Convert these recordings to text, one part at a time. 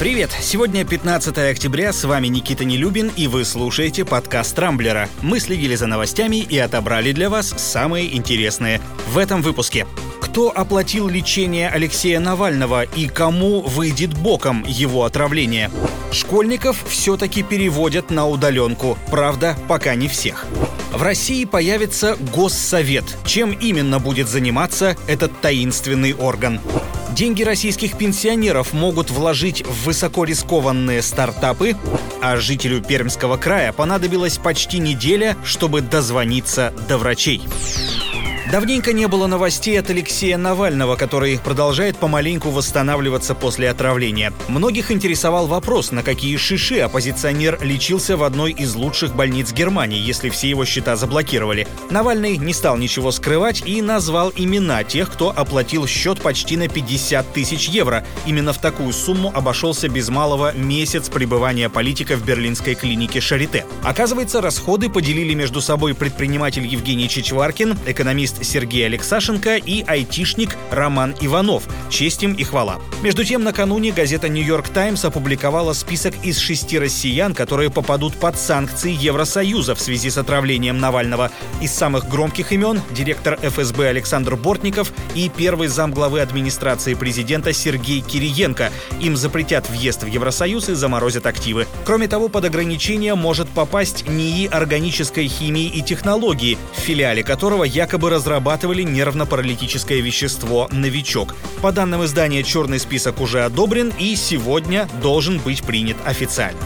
Привет! Сегодня 15 октября, с вами Никита Нелюбин, и вы слушаете подкаст «Трамблера». Мы следили за новостями и отобрали для вас самые интересные в этом выпуске. Кто оплатил лечение Алексея Навального и кому выйдет боком его отравление? Школьников все-таки переводят на удаленку, правда, пока не всех. В России появится Госсовет. Чем именно будет заниматься этот таинственный орган? Деньги российских пенсионеров могут вложить в высокорискованные стартапы, а жителю Пермского края понадобилась почти неделя, чтобы дозвониться до врачей. Давненько не было новостей от Алексея Навального, который продолжает помаленьку восстанавливаться после отравления. Многих интересовал вопрос, на какие шиши оппозиционер лечился в одной из лучших больниц Германии, если все его счета заблокировали. Навальный не стал ничего скрывать и назвал имена тех, кто оплатил счет почти на 50 тысяч евро. Именно в такую сумму обошелся без малого месяц пребывания политика в берлинской клинике Шарите. Оказывается, расходы поделили между собой предприниматель Евгений Чичваркин, экономист Сергей Алексашенко и айтишник Роман Иванов. Честь им и хвала. Между тем, накануне газета «Нью-Йорк Таймс» опубликовала список из шести россиян, которые попадут под санкции Евросоюза в связи с отравлением Навального. Из самых громких имен – директор ФСБ Александр Бортников и первый замглавы администрации президента Сергей Кириенко. Им запретят въезд в Евросоюз и заморозят активы. Кроме того, под ограничение может попасть НИИ органической химии и технологии, в филиале которого якобы разработали разрабатывали нервно-паралитическое вещество «Новичок». По данным издания, черный список уже одобрен и сегодня должен быть принят официально.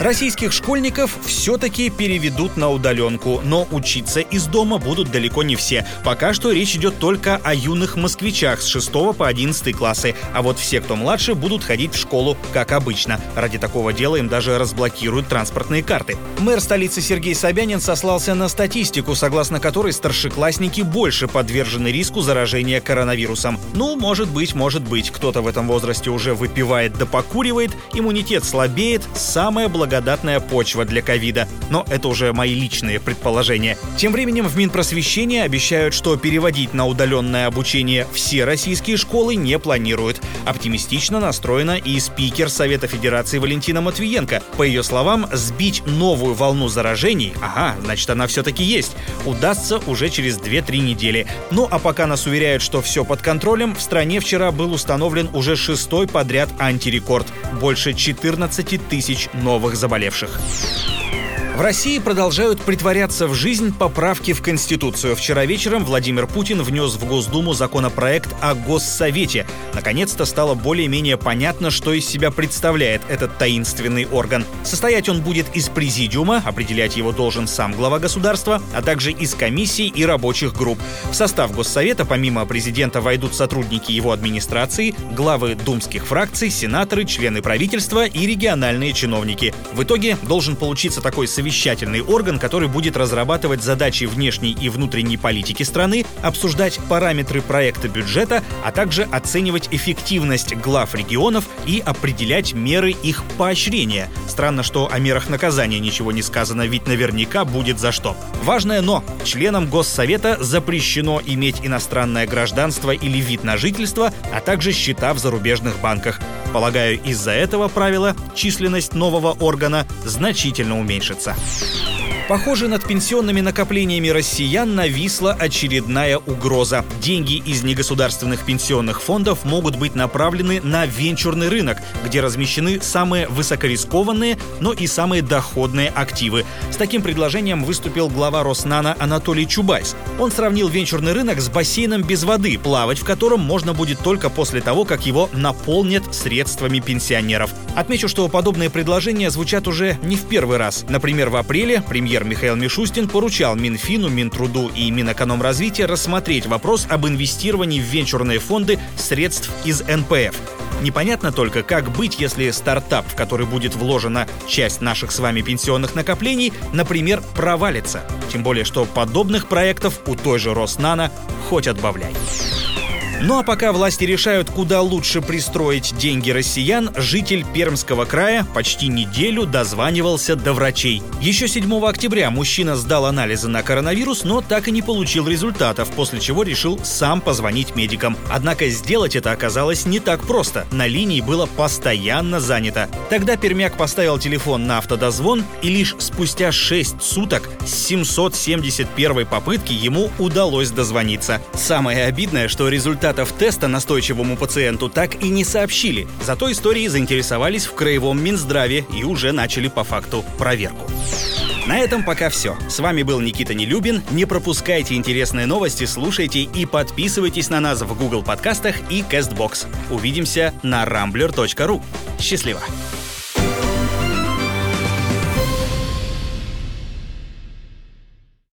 Российских школьников все-таки переведут на удаленку, но учиться из дома будут далеко не все. Пока что речь идет только о юных москвичах с 6 по 11 классы, а вот все, кто младше, будут ходить в школу, как обычно. Ради такого дела им даже разблокируют транспортные карты. Мэр столицы Сергей Собянин сослался на статистику, согласно которой старшеклассники больше подвержены риску заражения коронавирусом. Ну, может быть, может быть, кто-то в этом возрасте уже выпивает да покуривает, иммунитет слабеет, самое благо благодатная почва для ковида. Но это уже мои личные предположения. Тем временем в Минпросвещении обещают, что переводить на удаленное обучение все российские школы не планируют. Оптимистично настроена и спикер Совета Федерации Валентина Матвиенко. По ее словам, сбить новую волну заражений, ага, значит она все-таки есть, удастся уже через 2-3 недели. Ну а пока нас уверяют, что все под контролем, в стране вчера был установлен уже шестой подряд антирекорд. Больше 14 тысяч новых заболевших. В России продолжают притворяться в жизнь поправки в Конституцию. Вчера вечером Владимир Путин внес в Госдуму законопроект о Госсовете. Наконец-то стало более-менее понятно, что из себя представляет этот таинственный орган. Состоять он будет из президиума, определять его должен сам глава государства, а также из комиссий и рабочих групп. В состав Госсовета помимо президента войдут сотрудники его администрации, главы думских фракций, сенаторы, члены правительства и региональные чиновники. В итоге должен получиться такой совещательный совещательный орган, который будет разрабатывать задачи внешней и внутренней политики страны, обсуждать параметры проекта бюджета, а также оценивать эффективность глав регионов и определять меры их поощрения. Странно, что о мерах наказания ничего не сказано, ведь наверняка будет за что. Важное но. Членам Госсовета запрещено иметь иностранное гражданство или вид на жительство, а также счета в зарубежных банках. Полагаю, из-за этого правила численность нового органа значительно уменьшится. Похоже, над пенсионными накоплениями россиян нависла очередная угроза. Деньги из негосударственных пенсионных фондов могут быть направлены на венчурный рынок, где размещены самые высокорискованные, но и самые доходные активы. С таким предложением выступил глава Роснана Анатолий Чубайс. Он сравнил венчурный рынок с бассейном без воды, плавать в котором можно будет только после того, как его наполнят средствами пенсионеров. Отмечу, что подобные предложения звучат уже не в первый раз. Например, в апреле премьер премьер Михаил Мишустин поручал Минфину, Минтруду и Минэкономразвития рассмотреть вопрос об инвестировании в венчурные фонды средств из НПФ. Непонятно только, как быть, если стартап, в который будет вложена часть наших с вами пенсионных накоплений, например, провалится. Тем более, что подобных проектов у той же Роснана хоть отбавляй. Ну а пока власти решают, куда лучше пристроить деньги россиян, житель Пермского края почти неделю дозванивался до врачей. Еще 7 октября мужчина сдал анализы на коронавирус, но так и не получил результатов, после чего решил сам позвонить медикам. Однако сделать это оказалось не так просто. На линии было постоянно занято. Тогда пермяк поставил телефон на автодозвон, и лишь спустя 6 суток с 771 попытки ему удалось дозвониться. Самое обидное, что результатов теста настойчивому пациенту так и не сообщили. Зато истории заинтересовались в Краевом Минздраве и уже начали по факту проверку. На этом пока все. С вами был Никита Нелюбин. Не пропускайте интересные новости, слушайте и подписывайтесь на нас в Google подкастах и CastBox. Увидимся на rambler.ru. Счастливо!